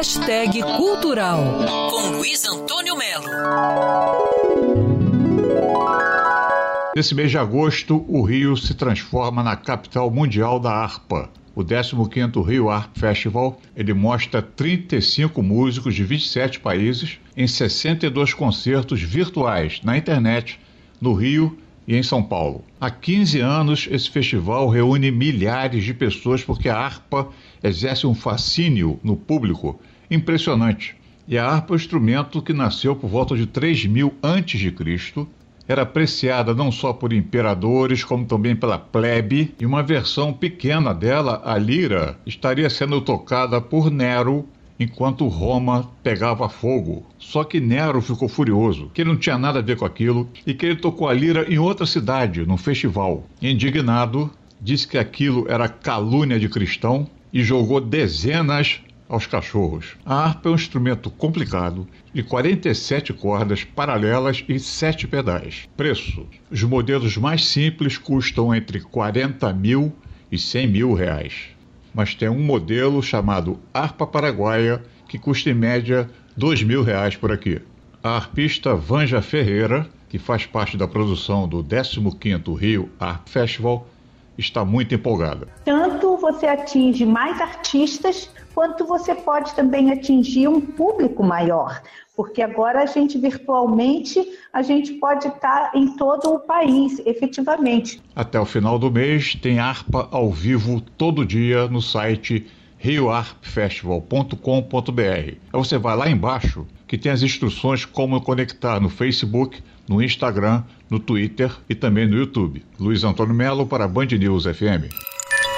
Hashtag Cultural com Luiz Antônio Melo. Nesse mês de agosto, o Rio se transforma na capital mundial da harpa. O 15º Rio Harp Festival, ele mostra 35 músicos de 27 países em 62 concertos virtuais na internet, no Rio e em São Paulo. Há 15 anos, esse festival reúne milhares de pessoas porque a harpa exerce um fascínio no público impressionante. E a harpa é um instrumento que nasceu por volta de 3000 a.C., era apreciada não só por imperadores, como também pela plebe, e uma versão pequena dela, a lira, estaria sendo tocada por Nero enquanto Roma pegava fogo. Só que Nero ficou furioso, que ele não tinha nada a ver com aquilo e que ele tocou a lira em outra cidade, num festival. Indignado, disse que aquilo era calúnia de cristão e jogou dezenas aos cachorros. A harpa é um instrumento complicado, de 47 cordas paralelas e 7 pedais. Preço: os modelos mais simples custam entre 40 mil e 100 mil reais mas tem um modelo chamado Harpa Paraguaia que custa em média dois mil reais por aqui. A arpista Vanja Ferreira, que faz parte da produção do 15º Rio Harp Festival, está muito empolgada. Tanto você atinge mais artistas, quanto você pode também atingir um público maior, porque agora a gente virtualmente a gente pode estar em todo o país, efetivamente. Até o final do mês tem harpa ao vivo todo dia no site rioarpfestival.com.br. Você vai lá embaixo que tem as instruções como conectar no Facebook, no Instagram, no Twitter e também no YouTube. Luiz Antônio Melo para Band News FM.